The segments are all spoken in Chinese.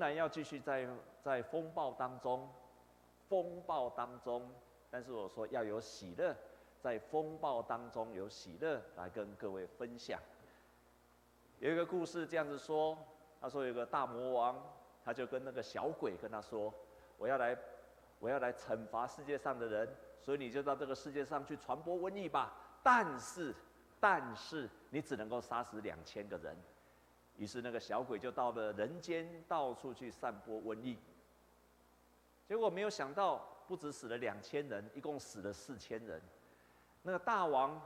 当然要继续在在风暴当中，风暴当中，但是我说要有喜乐，在风暴当中有喜乐来跟各位分享。有一个故事这样子说，他说有个大魔王，他就跟那个小鬼跟他说：“我要来，我要来惩罚世界上的人，所以你就到这个世界上去传播瘟疫吧。但是，但是你只能够杀死两千个人。”于是那个小鬼就到了人间，到处去散播瘟疫。结果没有想到，不止死了两千人，一共死了四千人。那个大王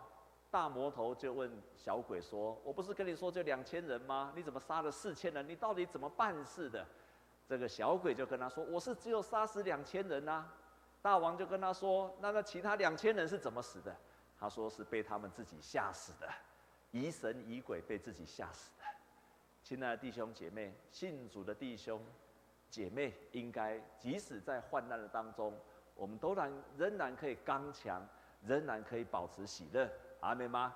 大魔头就问小鬼说：“我不是跟你说就两千人吗？你怎么杀了四千人？你到底怎么办事的？”这个小鬼就跟他说：“我是只有杀死两千人呐。”大王就跟他说：“那那其他两千人是怎么死的？”他说：“是被他们自己吓死的，疑神疑鬼，被自己吓死的。”亲爱的弟兄姐妹，信主的弟兄姐妹，应该即使在患难的当中，我们都然仍然可以刚强，仍然可以保持喜乐。阿们吗？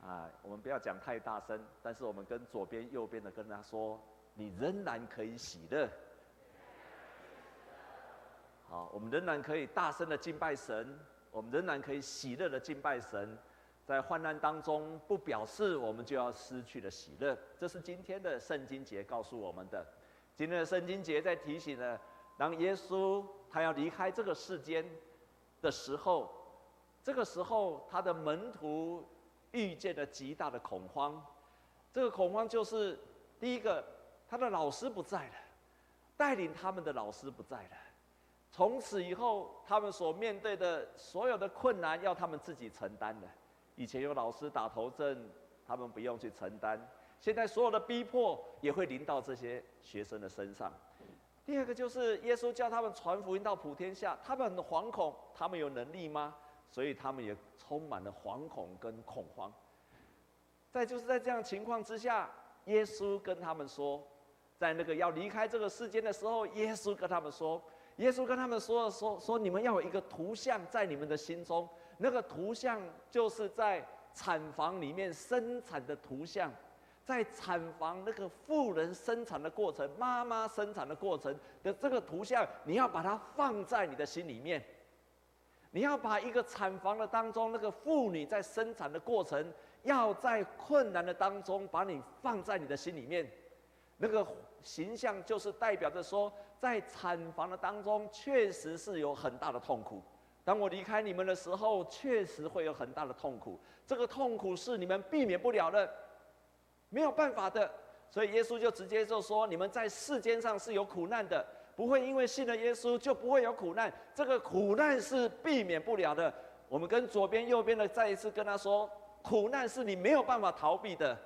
啊，我们不要讲太大声，但是我们跟左边、右边的跟他说，你仍然可以喜乐。好，我们仍然可以大声的敬拜神，我们仍然可以喜乐的敬拜神。在患难当中，不表示我们就要失去了喜乐。这是今天的圣经节告诉我们的。今天的圣经节在提醒呢，当耶稣他要离开这个世间的时候，这个时候他的门徒遇见了极大的恐慌。这个恐慌就是第一个，他的老师不在了，带领他们的老师不在了。从此以后，他们所面对的所有的困难，要他们自己承担的。以前有老师打头阵，他们不用去承担。现在所有的逼迫也会临到这些学生的身上。第二个就是耶稣叫他们传福音到普天下，他们很惶恐，他们有能力吗？所以他们也充满了惶恐跟恐慌。再就是在这样情况之下，耶稣跟他们说，在那个要离开这个世间的时候，耶稣跟他们说，耶稣跟他们说说说，你们要有一个图像在你们的心中。那个图像就是在产房里面生产的图像，在产房那个妇人生产的过程，妈妈生产的过程的这个图像，你要把它放在你的心里面。你要把一个产房的当中，那个妇女在生产的过程，要在困难的当中把你放在你的心里面。那个形象就是代表着说，在产房的当中，确实是有很大的痛苦。当我离开你们的时候，确实会有很大的痛苦。这个痛苦是你们避免不了的，没有办法的。所以耶稣就直接就说：“你们在世间上是有苦难的，不会因为信了耶稣就不会有苦难。这个苦难是避免不了的。”我们跟左边、右边的再一次跟他说：“苦难是你没有办法逃避的。”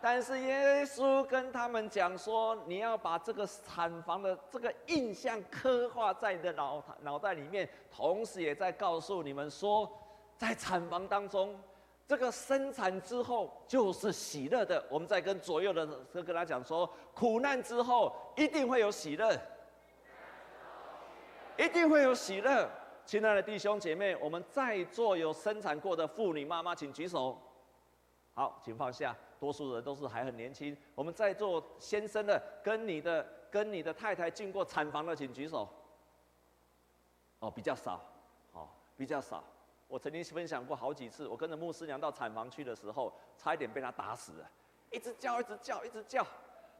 但是耶稣跟他们讲说：“你要把这个产房的这个印象刻画在你的脑脑袋里面，同时也在告诉你们说，在产房当中，这个生产之后就是喜乐的。我们在跟左右的跟跟他讲说，苦难之后一定会有喜乐，一定会有喜乐。亲爱的弟兄姐妹，我们在座有生产过的妇女妈妈，请举手。好，请放下。”多数人都是还很年轻。我们在座先生的，跟你的跟你的太太进过产房的，请举手。哦，比较少，哦，比较少。我曾经分享过好几次，我跟着牧师娘到产房去的时候，差一点被她打死了，一直叫，一直叫，一直叫，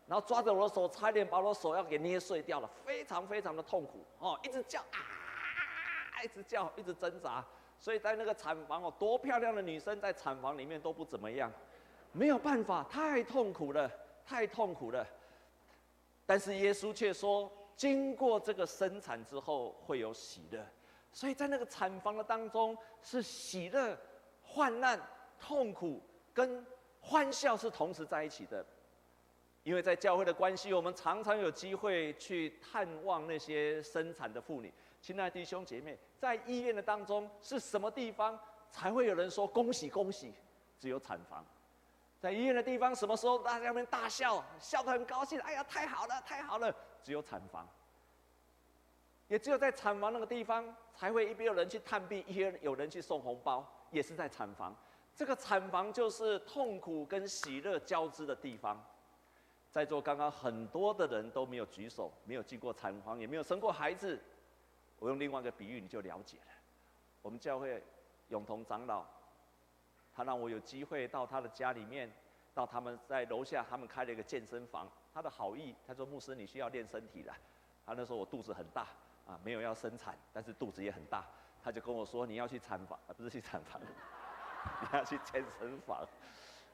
然后抓着我的手，差一点把我的手要给捏碎掉了，非常非常的痛苦哦，一直叫啊，一直叫，一直挣扎。所以在那个产房哦，多漂亮的女生在产房里面都不怎么样。没有办法，太痛苦了，太痛苦了。但是耶稣却说，经过这个生产之后会有喜乐，所以在那个产房的当中是喜乐、患难、痛苦跟欢笑是同时在一起的。因为在教会的关系，我们常常有机会去探望那些生产的妇女。亲爱的弟兄姐妹，在医院的当中是什么地方才会有人说恭喜恭喜？只有产房。在医院的地方，什么时候大家们大笑，笑得很高兴？哎呀，太好了，太好了！只有产房，也只有在产房那个地方，才会一边有人去探病，一边有人去送红包，也是在产房。这个产房就是痛苦跟喜乐交织的地方。在座刚刚很多的人都没有举手，没有进过产房，也没有生过孩子。我用另外一个比喻，你就了解了。我们教会永同长老，他让我有机会到他的家里面，到他们在楼下，他们开了一个健身房。他的好意，他说：“牧师，你需要练身体的。”他那时候我肚子很大啊，没有要生产，但是肚子也很大。他就跟我说：“你要去产房，啊不是去产房，你要去健身房。”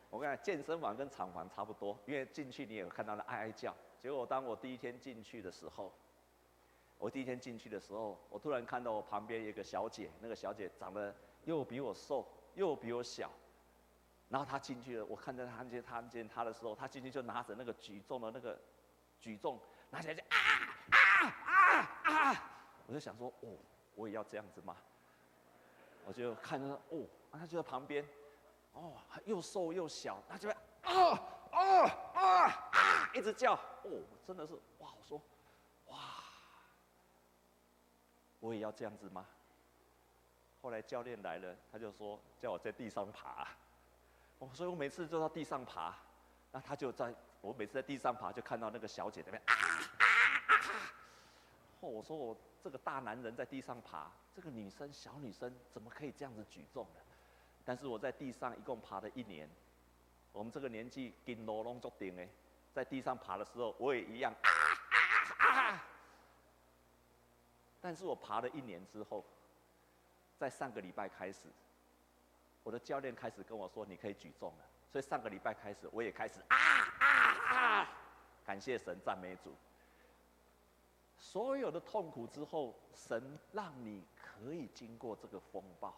我跟你讲，健身房跟厂房差不多，因为进去你也看到那哀哀叫。结果当我第一天进去的时候，我第一天进去的时候，我突然看到我旁边有个小姐，那个小姐长得又比我瘦，又比我小。然后他进去了，我看到她看见他看见他的时候，他进去就拿着那个举重的那个举重，拿起来就啊啊啊啊！我就想说，哦，我也要这样子吗？我就看着哦，他就在旁边。哦，又瘦又小，他就会啊啊啊啊一直叫，哦，真的是哇！我说，哇，我也要这样子吗？后来教练来了，他就说叫我在地上爬，我，所以我每次就到地上爬，那他就在我每次在地上爬，就看到那个小姐那边啊啊啊！哦，我说我这个大男人在地上爬，这个女生小女生怎么可以这样子举重呢？但是我在地上一共爬了一年，我们这个年纪跟罗龙做顶哎，在地上爬的时候，我也一样啊啊啊！但是我爬了一年之后，在上个礼拜开始，我的教练开始跟我说，你可以举重了。所以上个礼拜开始，我也开始啊啊啊！感谢神，赞美主。所有的痛苦之后，神让你可以经过这个风暴。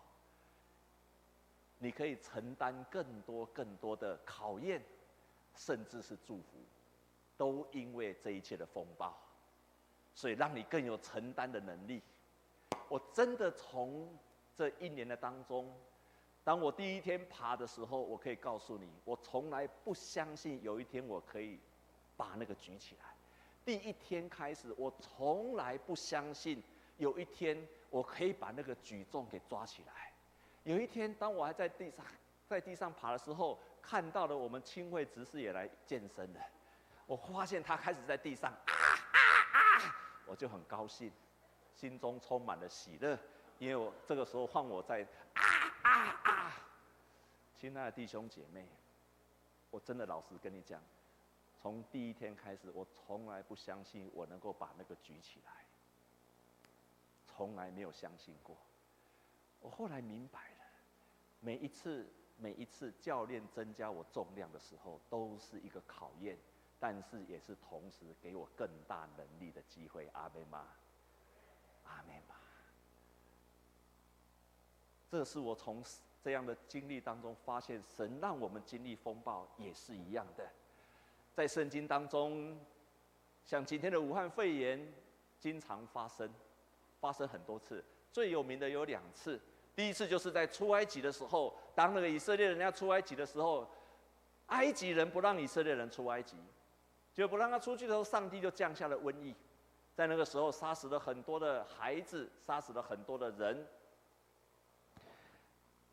你可以承担更多更多的考验，甚至是祝福，都因为这一切的风暴，所以让你更有承担的能力。我真的从这一年的当中，当我第一天爬的时候，我可以告诉你，我从来不相信有一天我可以把那个举起来。第一天开始，我从来不相信有一天我可以把那个举重给抓起来。有一天，当我还在地上，在地上爬的时候，看到了我们清慧执事也来健身了。我发现他开始在地上啊啊啊，我就很高兴，心中充满了喜乐，因为我这个时候换我在啊啊啊。亲爱的弟兄姐妹，我真的老实跟你讲，从第一天开始，我从来不相信我能够把那个举起来，从来没有相信过。我后来明白了。每一次，每一次教练增加我重量的时候，都是一个考验，但是也是同时给我更大能力的机会。阿妹妈？阿门吧？这是我从这样的经历当中发现，神让我们经历风暴也是一样的。在圣经当中，像今天的武汉肺炎，经常发生，发生很多次，最有名的有两次。第一次就是在出埃及的时候，当那个以色列人要出埃及的时候，埃及人不让以色列人出埃及，就不让他出去的时候，上帝就降下了瘟疫，在那个时候杀死了很多的孩子，杀死了很多的人，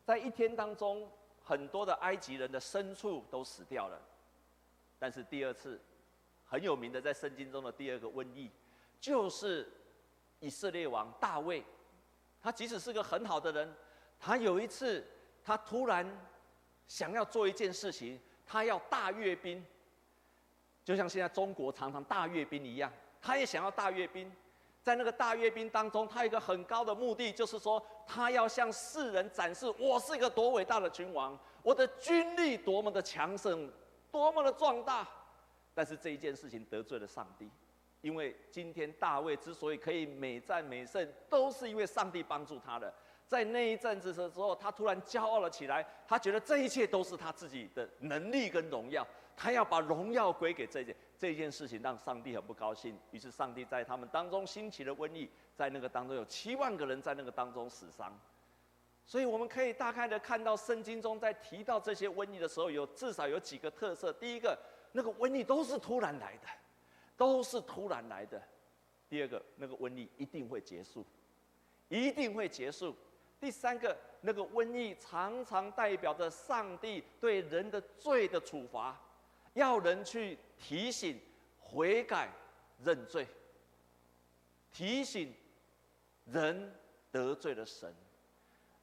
在一天当中，很多的埃及人的牲畜都死掉了。但是第二次很有名的在圣经中的第二个瘟疫，就是以色列王大卫。他即使是个很好的人，他有一次，他突然想要做一件事情，他要大阅兵，就像现在中国常常大阅兵一样，他也想要大阅兵。在那个大阅兵当中，他有一个很高的目的，就是说他要向世人展示我是一个多伟大的君王，我的军力多么的强盛，多么的壮大。但是这一件事情得罪了上帝。因为今天大卫之所以可以每战每胜，都是因为上帝帮助他的。在那一阵子的时候，他突然骄傲了起来，他觉得这一切都是他自己的能力跟荣耀，他要把荣耀归给这件这件事情，让上帝很不高兴。于是上帝在他们当中兴起了瘟疫，在那个当中有七万个人在那个当中死伤。所以我们可以大概的看到圣经中在提到这些瘟疫的时候，有至少有几个特色。第一个，那个瘟疫都是突然来的。都是突然来的。第二个，那个瘟疫一定会结束，一定会结束。第三个，那个瘟疫常常代表着上帝对人的罪的处罚，要人去提醒悔改认罪，提醒人得罪了神。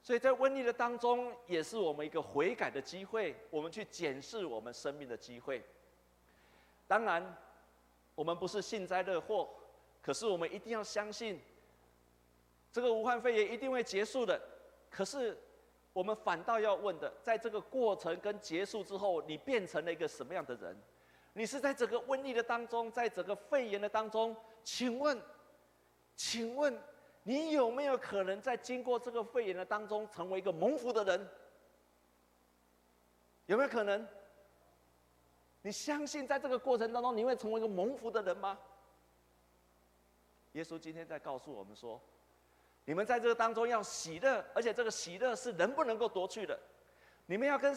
所以在瘟疫的当中，也是我们一个悔改的机会，我们去检视我们生命的机会。当然，我们不是幸灾乐祸，可是我们一定要相信，这个武汉肺炎一定会结束的。可是，我们反倒要问的，在这个过程跟结束之后，你变成了一个什么样的人？你是在整个瘟疫的当中，在整个肺炎的当中，请问，请问，你有没有可能在经过这个肺炎的当中，成为一个蒙福的人？有没有可能？你相信在这个过程当中，你会成为一个蒙福的人吗？耶稣今天在告诉我们说。你们在这个当中要喜乐，而且这个喜乐是人不能够夺去的。你们要跟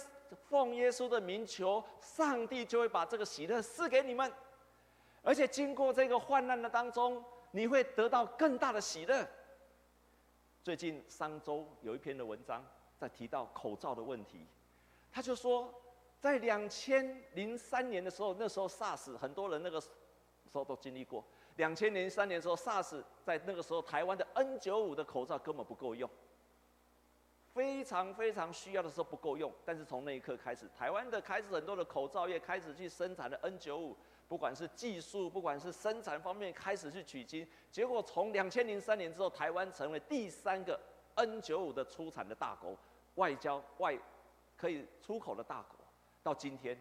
奉耶稣的名求，上帝就会把这个喜乐赐给你们。而且经过这个患难的当中，你会得到更大的喜乐。最近商周有一篇的文章在提到口罩的问题，他就说，在两千零三年的时候，那时候 SARS 很多人那个时候都经历过。两千零三年的时候，SARS 在那个时候，台湾的 N 九五的口罩根本不够用，非常非常需要的时候不够用。但是从那一刻开始，台湾的开始很多的口罩业开始去生产的 N 九五，不管是技术，不管是生产方面，开始去取经。结果从两千零三年之后，台湾成为第三个 N 九五的出产的大国，外交外可以出口的大国。到今天，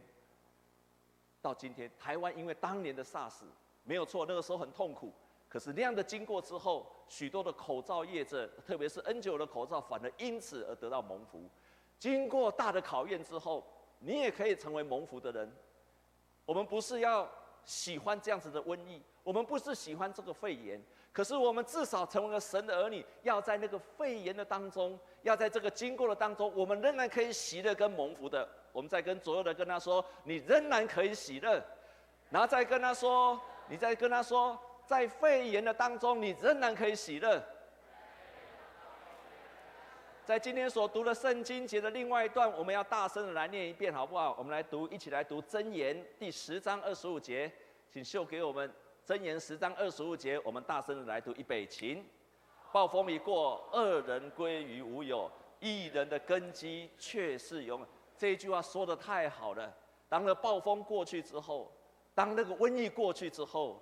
到今天，台湾因为当年的 SARS。没有错，那个时候很痛苦。可是那样的经过之后，许多的口罩业者，特别是 N95 的口罩，反而因此而得到蒙福。经过大的考验之后，你也可以成为蒙福的人。我们不是要喜欢这样子的瘟疫，我们不是喜欢这个肺炎，可是我们至少成为了神的儿女，要在那个肺炎的当中，要在这个经过的当中，我们仍然可以喜乐跟蒙福的。我们再跟左右的跟他说，你仍然可以喜乐，然后再跟他说。你在跟他说，在肺炎的当中，你仍然可以喜乐。在今天所读的圣经节的另外一段，我们要大声的来念一遍，好不好？我们来读，一起来读箴言第十章二十五节，请秀给我们箴言十章二十五节，我们大声的来读预备，请。暴风已过，恶人归于无有，一人的根基却是永。这句话说的太好了。当了暴风过去之后。当那个瘟疫过去之后，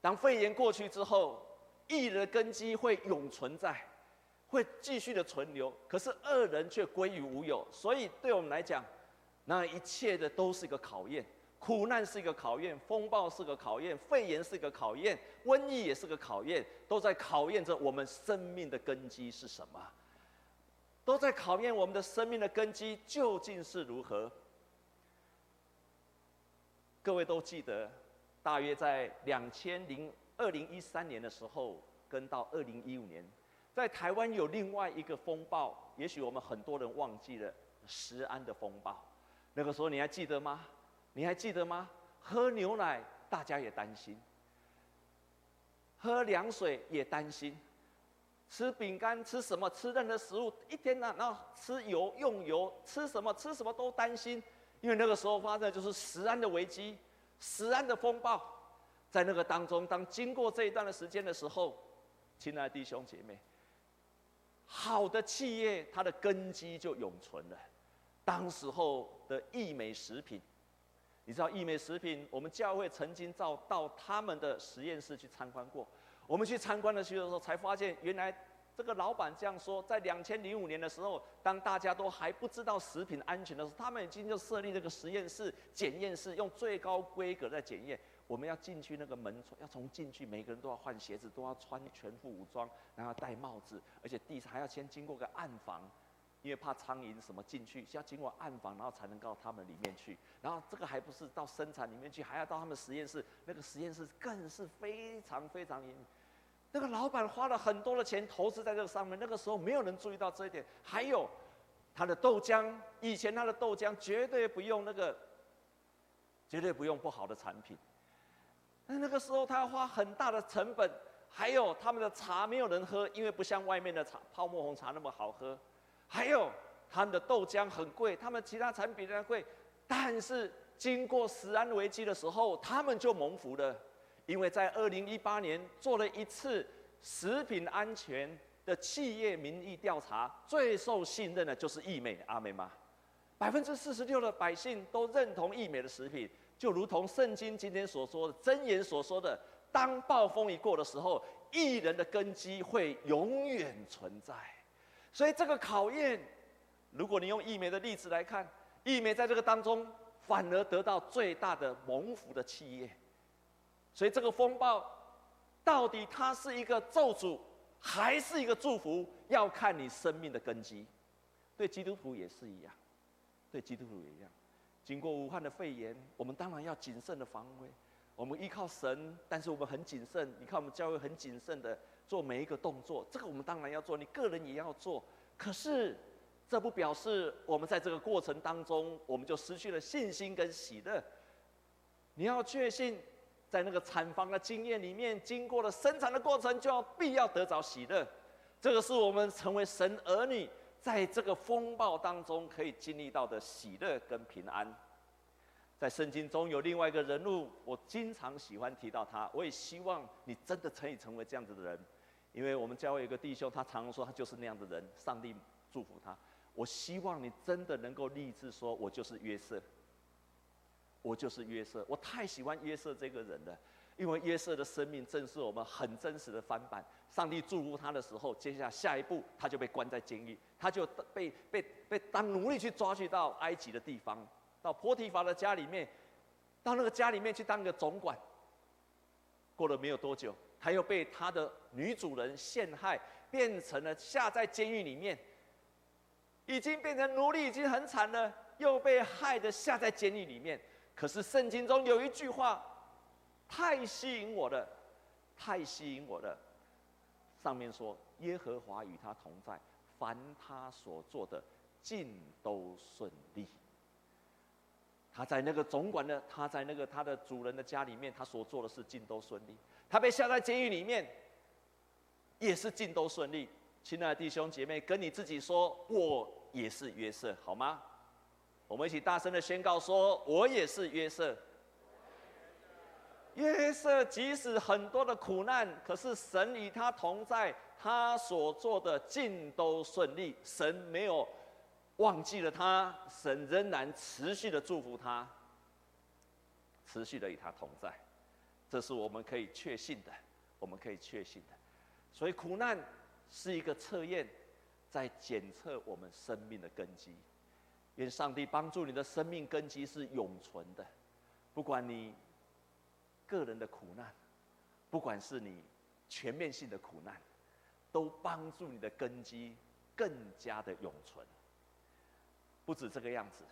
当肺炎过去之后，义的根基会永存在，会继续的存留。可是恶人却归于无有。所以对我们来讲，那一切的都是一个考验，苦难是一个考验，风暴是个考验，肺炎是个考验，瘟疫也是个考验，都在考验着我们生命的根基是什么，都在考验我们的生命的根基究竟是如何。各位都记得，大约在两千零二零一三年的时候，跟到二零一五年，在台湾有另外一个风暴，也许我们很多人忘记了食安的风暴。那个时候你还记得吗？你还记得吗？喝牛奶大家也担心，喝凉水也担心，吃饼干吃什么吃任何食物，一天呢，然后吃油用油，吃什么吃什么都担心。因为那个时候发生的就是十安的危机，十安的风暴，在那个当中，当经过这一段的时间的时候，亲爱的弟兄姐妹，好的企业它的根基就永存了。当时候的义美食品，你知道义美食品，我们教会曾经到到他们的实验室去参观过，我们去参观的时候才发现原来。这个老板这样说，在两千零五年的时候，当大家都还不知道食品安全的时候，他们已经就设立这个实验室、检验室，用最高规格在检验。我们要进去那个门，要从进去，每个人都要换鞋子，都要穿全副武装，然后戴帽子，而且地上还要先经过个暗房，因为怕苍蝇什么进去，需要经过暗房，然后才能到他们里面去。然后这个还不是到生产里面去，还要到他们实验室，那个实验室更是非常非常严。那个老板花了很多的钱投资在这个上面，那个时候没有人注意到这一点。还有，他的豆浆，以前他的豆浆绝对不用那个，绝对不用不好的产品。那那个时候他要花很大的成本，还有他们的茶没有人喝，因为不像外面的茶泡沫红茶那么好喝。还有他们的豆浆很贵，他们其他产品比较贵，但是经过食安危机的时候，他们就蒙福了，因为在二零一八年做了一次食品安全的企业民意调查，最受信任的就是义美，阿美吗？百分之四十六的百姓都认同义美的食品，就如同圣经今天所说的箴言所说的，当暴风一过的时候，义人的根基会永远存在。所以这个考验，如果你用义美的例子来看，义美在这个当中反而得到最大的蒙福的企业。所以这个风暴到底它是一个咒诅还是一个祝福，要看你生命的根基。对基督徒也是一样，对基督徒也一样。经过武汉的肺炎，我们当然要谨慎的防卫。我们依靠神，但是我们很谨慎。你看，我们教会很谨慎的做每一个动作，这个我们当然要做，你个人也要做。可是，这不表示我们在这个过程当中，我们就失去了信心跟喜乐。你要确信，在那个产房的经验里面，经过了生产的过程，就要必要得着喜乐。这个是我们成为神儿女，在这个风暴当中可以经历到的喜乐跟平安。在圣经中有另外一个人物，我经常喜欢提到他。我也希望你真的可以成为这样子的人，因为我们教会有个弟兄，他常常说他就是那样的人。上帝祝福他。我希望你真的能够立志说，我就是约瑟，我就是约瑟。我太喜欢约瑟这个人了，因为约瑟的生命正是我们很真实的翻版。上帝祝福他的时候，接下来下一步他就被关在监狱，他就被被被当奴隶去抓去到埃及的地方。到波提乏的家里面，到那个家里面去当个总管。过了没有多久，他又被他的女主人陷害，变成了下在监狱里面，已经变成奴隶，已经很惨了，又被害得下在监狱里面。可是圣经中有一句话，太吸引我了，太吸引我了。上面说：“耶和华与他同在，凡他所做的，尽都顺利。”他在那个总管的，他在那个他的主人的家里面，他所做的事尽都顺利。他被下在监狱里面，也是尽都顺利。亲爱的弟兄姐妹，跟你自己说，我也是约瑟，好吗？我们一起大声的宣告说，我也是约瑟。约瑟即使很多的苦难，可是神与他同在，他所做的尽都顺利。神没有。忘记了他，神仍然持续的祝福他，持续的与他同在，这是我们可以确信的，我们可以确信的。所以苦难是一个测验，在检测我们生命的根基。愿上帝帮助你的生命根基是永存的，不管你个人的苦难，不管是你全面性的苦难，都帮助你的根基更加的永存。不止这个样子，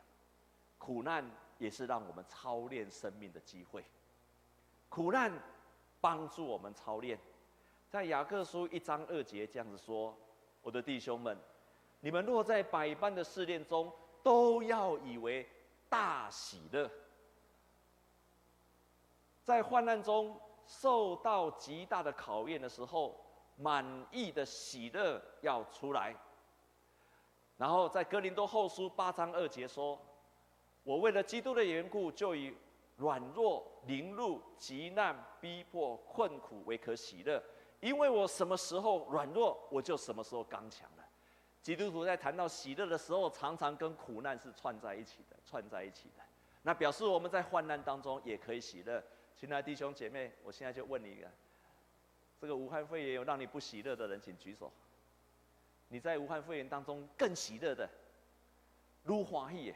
苦难也是让我们操练生命的机会。苦难帮助我们操练，在雅各书一章二节这样子说：“我的弟兄们，你们若在百般的试炼中，都要以为大喜乐。在患难中受到极大的考验的时候，满意的喜乐要出来。”然后在哥林多后书八章二节说：“我为了基督的缘故，就以软弱、凌辱、急难、逼迫、困苦为可喜乐，因为我什么时候软弱，我就什么时候刚强。”基督徒在谈到喜乐的时候，常常跟苦难是串在一起的，串在一起的。那表示我们在患难当中也可以喜乐。亲爱的弟兄姐妹，我现在就问你一个：这个武汉肺炎有让你不喜乐的人，请举手。你在武汉肺炎当中更喜乐的，如华裔，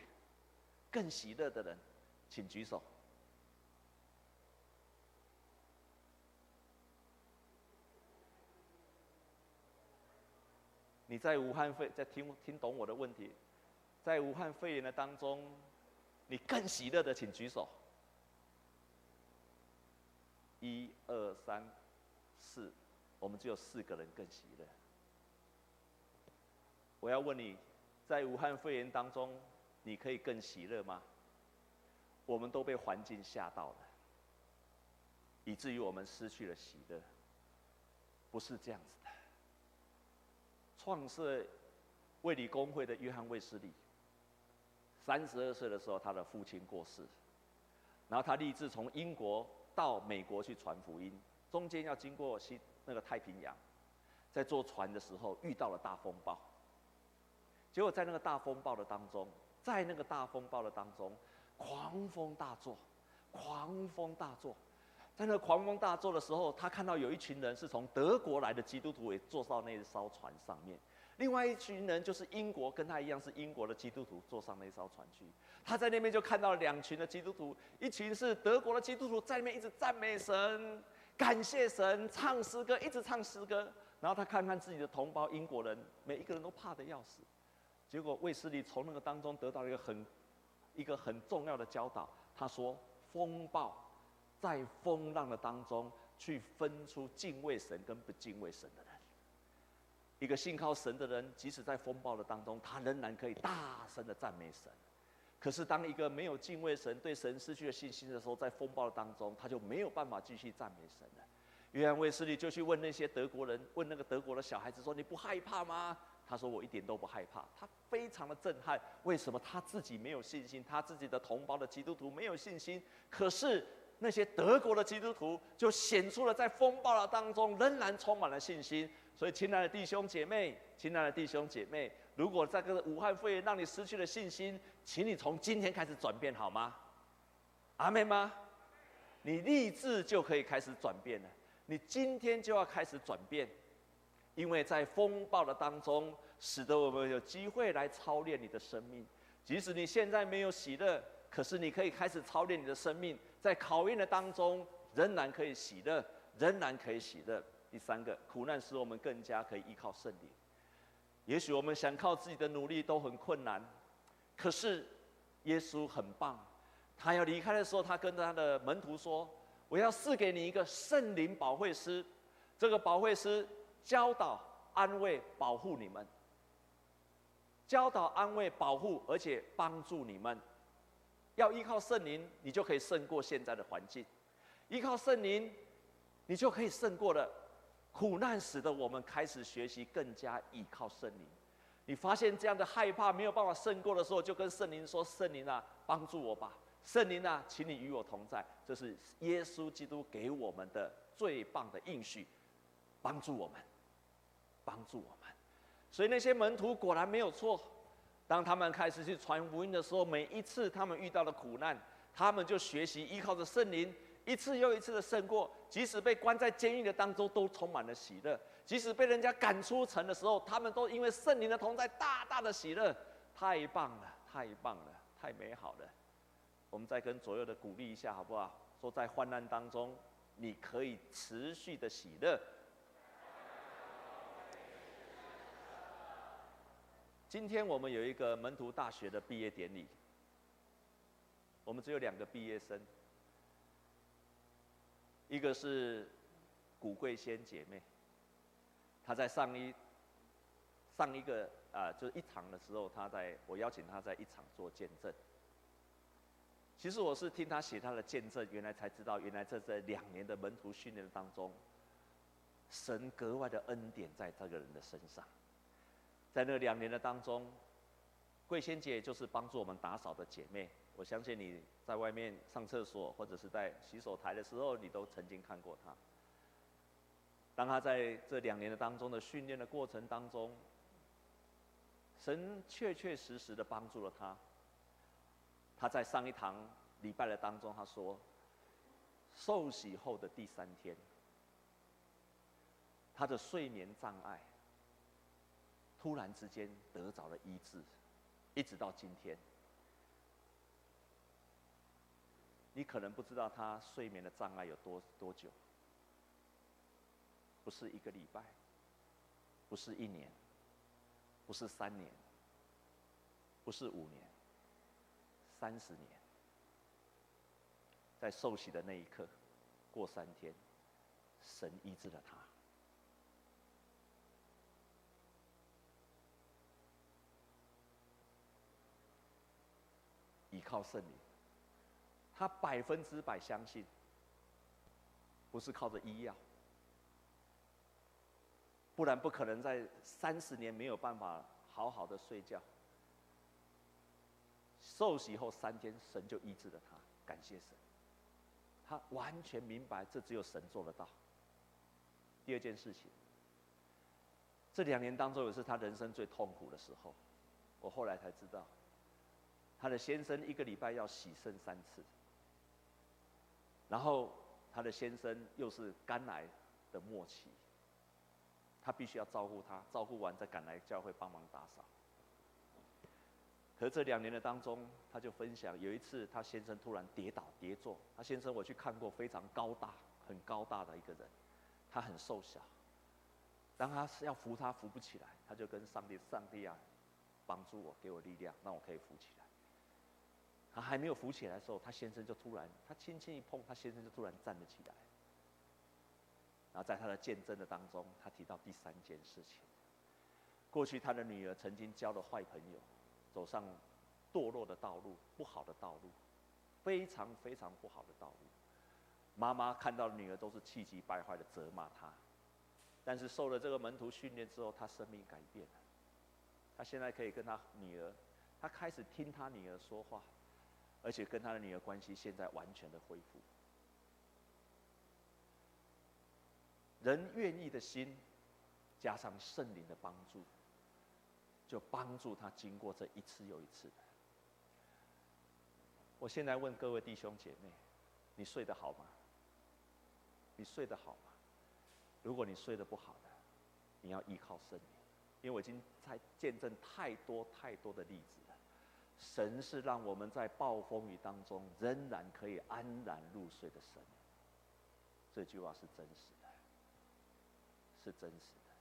更喜乐的人，请举手。你在武汉肺在听听懂我的问题，在武汉肺炎的当中，你更喜乐的，请举手。一二三四，我们只有四个人更喜乐。我要问你，在武汉肺炎当中，你可以更喜乐吗？我们都被环境吓到了，以至于我们失去了喜乐。不是这样子。创设卫理公会的约翰卫斯理，三十二岁的时候，他的父亲过世，然后他立志从英国到美国去传福音，中间要经过西那个太平洋，在坐船的时候遇到了大风暴。结果在那个大风暴的当中，在那个大风暴的当中，狂风大作，狂风大作，在那狂风大作的时候，他看到有一群人是从德国来的基督徒，也坐到那艘船上面。另外一群人就是英国，跟他一样是英国的基督徒，坐上那艘船去。他在那边就看到了两群的基督徒，一群是德国的基督徒，在那边一直赞美神、感谢神、唱诗歌，一直唱诗歌。然后他看看自己的同胞英国人，每一个人都怕得要死。结果卫斯理从那个当中得到了一个很、一个很重要的教导。他说：“风暴在风浪的当中，去分出敬畏神跟不敬畏神的人。一个信靠神的人，即使在风暴的当中，他仍然可以大声的赞美神。可是当一个没有敬畏神、对神失去了信心的时候，在风暴当中，他就没有办法继续赞美神了。”约翰卫斯理就去问那些德国人，问那个德国的小孩子说：“你不害怕吗？”他说：“我一点都不害怕。”他非常的震撼。为什么他自己没有信心？他自己的同胞的基督徒没有信心。可是那些德国的基督徒就显出了在风暴的当中仍然充满了信心。所以，亲爱的弟兄姐妹，亲爱的弟兄姐妹，如果这个武汉肺炎让你失去了信心，请你从今天开始转变好吗？阿妹吗？你立志就可以开始转变了。你今天就要开始转变。因为在风暴的当中，使得我们有机会来操练你的生命。即使你现在没有喜乐，可是你可以开始操练你的生命，在考验的当中仍然可以喜乐，仍然可以喜乐。第三个，苦难使我们更加可以依靠圣灵。也许我们想靠自己的努力都很困难，可是耶稣很棒。他要离开的时候，他跟他的门徒说：“我要赐给你一个圣灵保惠师，这个保惠师。”教导、安慰、保护你们；教导、安慰、保护，而且帮助你们。要依靠圣灵，你就可以胜过现在的环境；依靠圣灵，你就可以胜过了苦难，使得我们开始学习更加依靠圣灵。你发现这样的害怕没有办法胜过的时候，就跟圣灵说：“圣灵啊，帮助我吧！圣灵啊，请你与我同在。”这是耶稣基督给我们的最棒的应许，帮助我们。帮助我们，所以那些门徒果然没有错。当他们开始去传福音的时候，每一次他们遇到了苦难，他们就学习依靠着圣灵，一次又一次的胜过。即使被关在监狱的当中，都充满了喜乐；即使被人家赶出城的时候，他们都因为圣灵的同在，大大的喜乐。太棒了，太棒了，太美好了！我们再跟左右的鼓励一下，好不好？说在患难当中，你可以持续的喜乐。今天我们有一个门徒大学的毕业典礼，我们只有两个毕业生，一个是古桂仙姐妹，她在上一上一个啊，就是一场的时候，她在我邀请她在一场做见证。其实我是听她写她的见证，原来才知道，原来在这两年的门徒训练当中，神格外的恩典在这个人的身上。在那两年的当中，桂仙姐就是帮助我们打扫的姐妹。我相信你在外面上厕所或者是在洗手台的时候，你都曾经看过她。当她在这两年的当中的训练的过程当中，神确确实实的帮助了她。她在上一堂礼拜的当中，她说，受洗后的第三天，她的睡眠障碍。突然之间得着了医治，一直到今天，你可能不知道他睡眠的障碍有多多久，不是一个礼拜，不是一年，不是三年，不是五年，三十年，在受洗的那一刻，过三天，神医治了他。依靠圣灵，他百分之百相信，不是靠着医药，不然不可能在三十年没有办法好好的睡觉。受洗后三天，神就医治了他，感谢神。他完全明白这只有神做得到。第二件事情，这两年当中也是他人生最痛苦的时候。我后来才知道，他的先生一个礼拜要洗身三次，然后他的先生又是肝癌的末期，他必须要照顾他，照顾完再赶来教会帮忙打扫。可这两年的当中，他就分享有一次他先生突然跌倒跌坐，他先生我去看过，非常高大，很高大的一个人。他很瘦小，当他是要扶他扶不起来，他就跟上帝：“上帝啊，帮助我，给我力量，让我可以扶起来。”他还没有扶起来的时候，他先生就突然，他轻轻一碰，他先生就突然站了起来。然后在他的见证的当中，他提到第三件事情：过去他的女儿曾经交了坏朋友，走上堕落的道路，不好的道路，非常非常不好的道路。妈妈看到女儿都是气急败坏的责骂她，但是受了这个门徒训练之后，她生命改变了。她现在可以跟她女儿，她开始听她女儿说话，而且跟他的女儿关系现在完全的恢复。人愿意的心，加上圣灵的帮助，就帮助他经过这一次又一次的。我现在问各位弟兄姐妹，你睡得好吗？你睡得好吗？如果你睡得不好的，你要依靠圣灵，因为我已经在见证太多太多的例子。神是让我们在暴风雨当中仍然可以安然入睡的神。这句话是真实的，是真实的。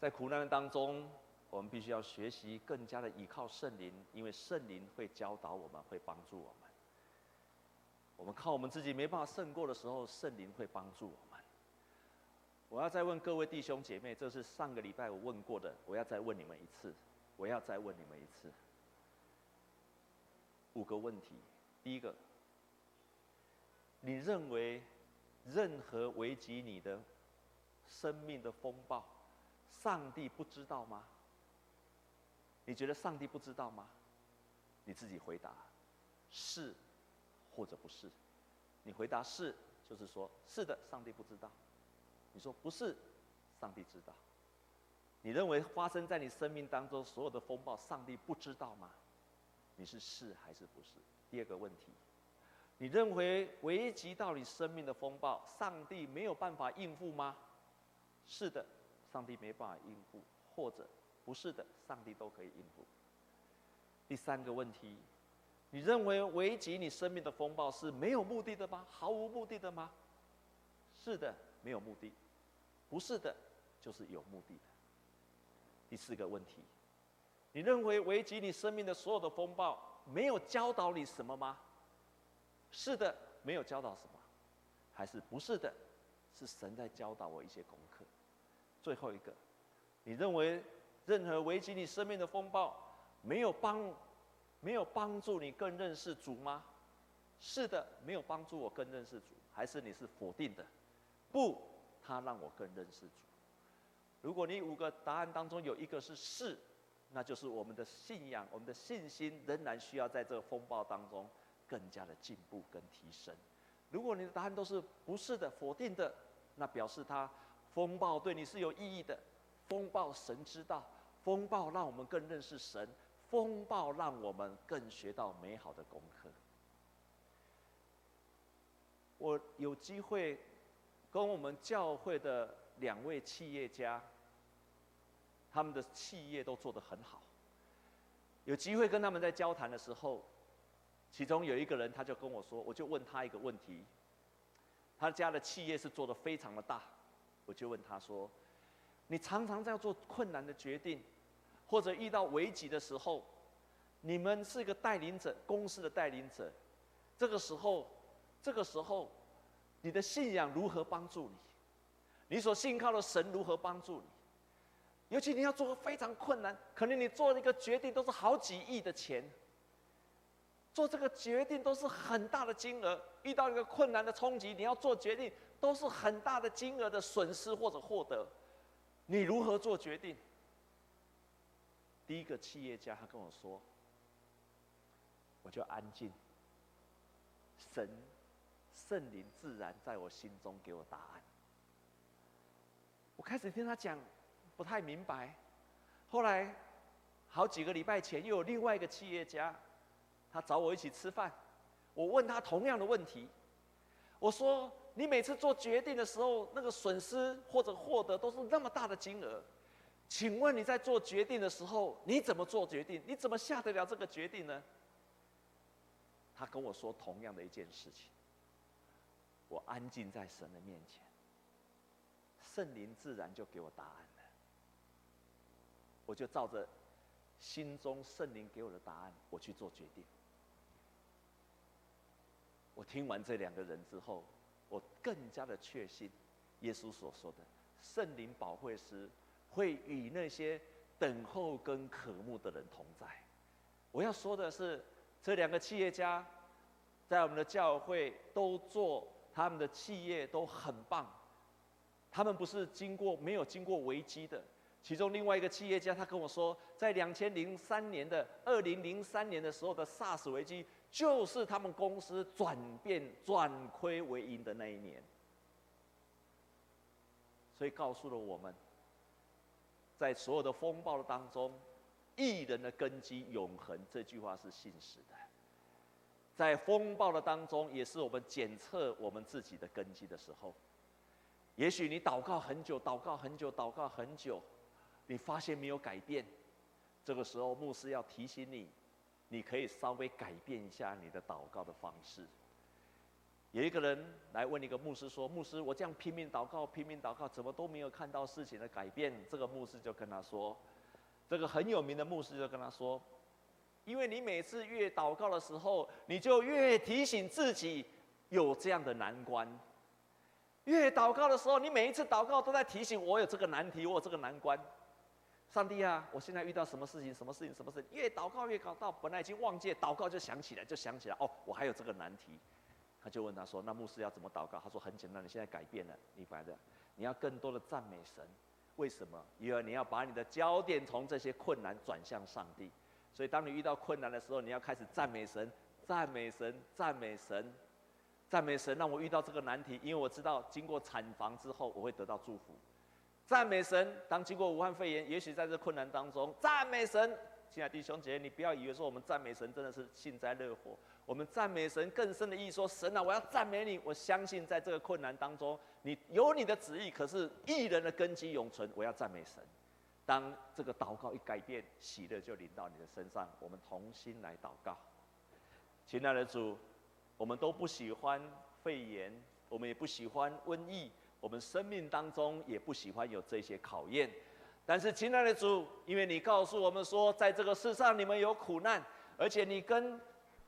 在苦难当中，我们必须要学习更加的依靠圣灵，因为圣灵会教导我们，会帮助我们。我们靠我们自己没办法胜过的时候，圣灵会帮助我们。我要再问各位弟兄姐妹，这是上个礼拜我问过的，我要再问你们一次，我要再问你们一次。五个问题，第一个，你认为任何危及你的生命的风暴，上帝不知道吗？你觉得上帝不知道吗？你自己回答，是。或者不是，你回答是，就是说是的，上帝不知道。你说不是，上帝知道。你认为发生在你生命当中所有的风暴，上帝不知道吗？你是是还是不是？第二个问题，你认为危及到你生命的风暴，上帝没有办法应付吗？是的，上帝没办法应付，或者不是的，上帝都可以应付。第三个问题。你认为危及你生命的风暴是没有目的的吗？毫无目的的吗？是的，没有目的。不是的，就是有目的的。第四个问题，你认为危及你生命的所有的风暴没有教导你什么吗？是的，没有教导什么。还是不是的，是神在教导我一些功课。最后一个，你认为任何危及你生命的风暴没有帮？没有帮助你更认识主吗？是的，没有帮助我更认识主，还是你是否定的？不，他让我更认识主。如果你五个答案当中有一个是是，那就是我们的信仰、我们的信心仍然需要在这个风暴当中更加的进步跟提升。如果你的答案都是不是的、否定的，那表示它风暴对你是有意义的。风暴神知道，风暴让我们更认识神。风暴让我们更学到美好的功课。我有机会跟我们教会的两位企业家，他们的企业都做得很好。有机会跟他们在交谈的时候，其中有一个人他就跟我说，我就问他一个问题，他家的企业是做得非常的大，我就问他说，你常常在做困难的决定。或者遇到危急的时候，你们是一个带领者，公司的带领者，这个时候，这个时候，你的信仰如何帮助你？你所信靠的神如何帮助你？尤其你要做个非常困难，可能你做了一个决定都是好几亿的钱，做这个决定都是很大的金额，遇到一个困难的冲击，你要做决定都是很大的金额的损失或者获得，你如何做决定？第一个企业家，他跟我说：“我就安静，神圣灵自然在我心中给我答案。我开始听他讲，不太明白。后来好几个礼拜前，又有另外一个企业家，他找我一起吃饭。我问他同样的问题，我说：“你每次做决定的时候，那个损失或者获得都是那么大的金额，请问你在做决定的时候，你怎么做决定？你怎么下得了这个决定呢？”他跟我说同样的一件事情。我安静在神的面前，圣灵自然就给我答案。我就照着心中圣灵给我的答案，我去做决定。我听完这两个人之后，我更加的确信，耶稣所说的圣灵保惠师会与那些等候跟渴慕的人同在。我要说的是，这两个企业家在我们的教会都做，他们的企业都很棒，他们不是经过没有经过危机的。其中另外一个企业家，他跟我说，在两千零三年的二零零三年的时候的 SARS 危机。就是他们公司转变转亏为盈的那一年，所以告诉了我们，在所有的风暴的当中，艺人的根基永恒。这句话是信实的。在风暴的当中，也是我们检测我们自己的根基的时候。也许你祷告很久，祷告很久，祷告很久，你发现没有改变，这个时候牧师要提醒你。你可以稍微改变一下你的祷告的方式。有一个人来问一个牧师说：“牧师，我这样拼命祷告，拼命祷告，怎么都没有看到事情的改变？”这个牧师就跟他说：“这个很有名的牧师就跟他说，因为你每次越祷告的时候，你就越提醒自己有这样的难关。越祷告的时候，你每一次祷告都在提醒我有这个难题，我有这个难关。”上帝啊，我现在遇到什么事情？什么事情？什么事情？越祷告越搞到，本来已经忘记祷告，就想起来，就想起来。哦，我还有这个难题。他就问他说：“那牧师要怎么祷告？”他说：“很简单，你现在改变了，你反正。你要更多的赞美神。为什么？因为你要把你的焦点从这些困难转向上帝。所以，当你遇到困难的时候，你要开始赞美神，赞美神，赞美神，赞美神，让我遇到这个难题，因为我知道经过产房之后，我会得到祝福。”赞美神，当经过武汉肺炎，也许在这困难当中，赞美神，亲爱的弟兄姐妹，你不要以为说我们赞美神真的是幸灾乐祸。我们赞美神更深的意义说，神啊，我要赞美你，我相信在这个困难当中，你有你的旨意，可是艺人的根基永存。我要赞美神。当这个祷告一改变，喜乐就临到你的身上。我们同心来祷告，亲爱的主，我们都不喜欢肺炎，我们也不喜欢瘟疫。我们生命当中也不喜欢有这些考验，但是亲爱的主，因为你告诉我们说，在这个世上你们有苦难，而且你跟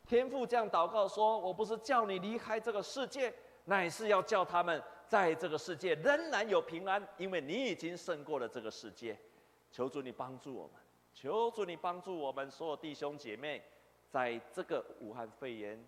天父这样祷告说：“我不是叫你离开这个世界，乃是要叫他们在这个世界仍然有平安，因为你已经胜过了这个世界。”求主你帮助我们，求主你帮助我们所有弟兄姐妹，在这个武汉肺炎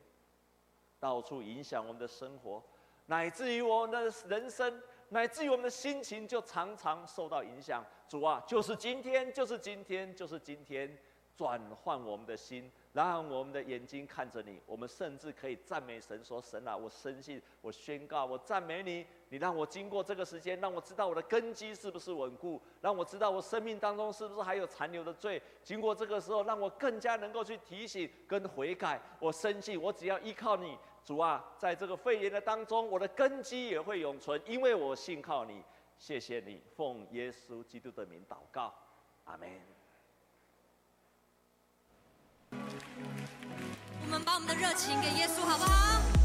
到处影响我们的生活。乃至于我们的人生，乃至于我们的心情，就常常受到影响。主啊，就是今天，就是今天，就是今天，转换我们的心，让我们的眼睛看着你。我们甚至可以赞美神，说：“神啊，我深信，我宣告，我赞美你。你让我经过这个时间，让我知道我的根基是不是稳固，让我知道我生命当中是不是还有残留的罪。经过这个时候，让我更加能够去提醒跟悔改。我深信，我只要依靠你。”主啊，在这个肺炎的当中，我的根基也会永存，因为我信靠你。谢谢你，奉耶稣基督的名祷告，阿门。我们把我们的热情给耶稣，好不好？